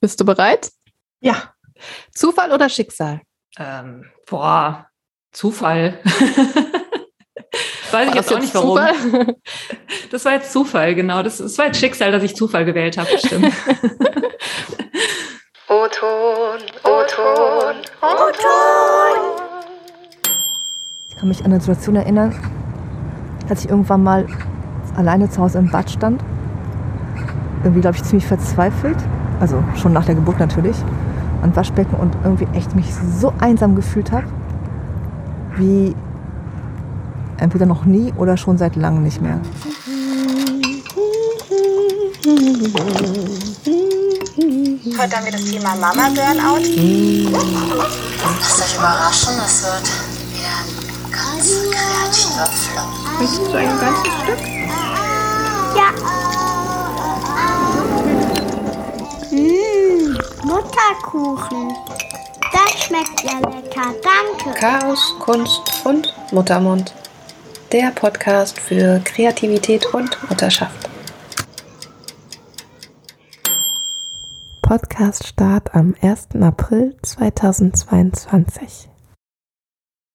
Bist du bereit? Ja. Zufall oder Schicksal? Ähm, boah, Zufall. Weiß ich jetzt auch nicht warum. Zufall? Das war jetzt Zufall, genau. Das, das war jetzt Schicksal, dass ich Zufall gewählt habe, bestimmt. O-Ton, O-Ton, O-Ton. Ich kann mich an eine Situation erinnern, als ich irgendwann mal alleine zu Hause im Bad stand. Irgendwie, glaube ich, ziemlich verzweifelt. Also schon nach der Geburt natürlich. An Waschbecken und irgendwie echt mich so einsam gefühlt habe, wie entweder noch nie oder schon seit langem nicht mehr. Heute haben wir das Thema Mama Burnout. Lasst euch überraschen, es wird wieder ein ganz kreativer Flow. Möchtest du ein ganzes Stück? Mutterkuchen. Das schmeckt ja lecker, danke. Chaos, Kunst und Muttermund. Der Podcast für Kreativität und Mutterschaft. Podcast Start am 1. April 2022.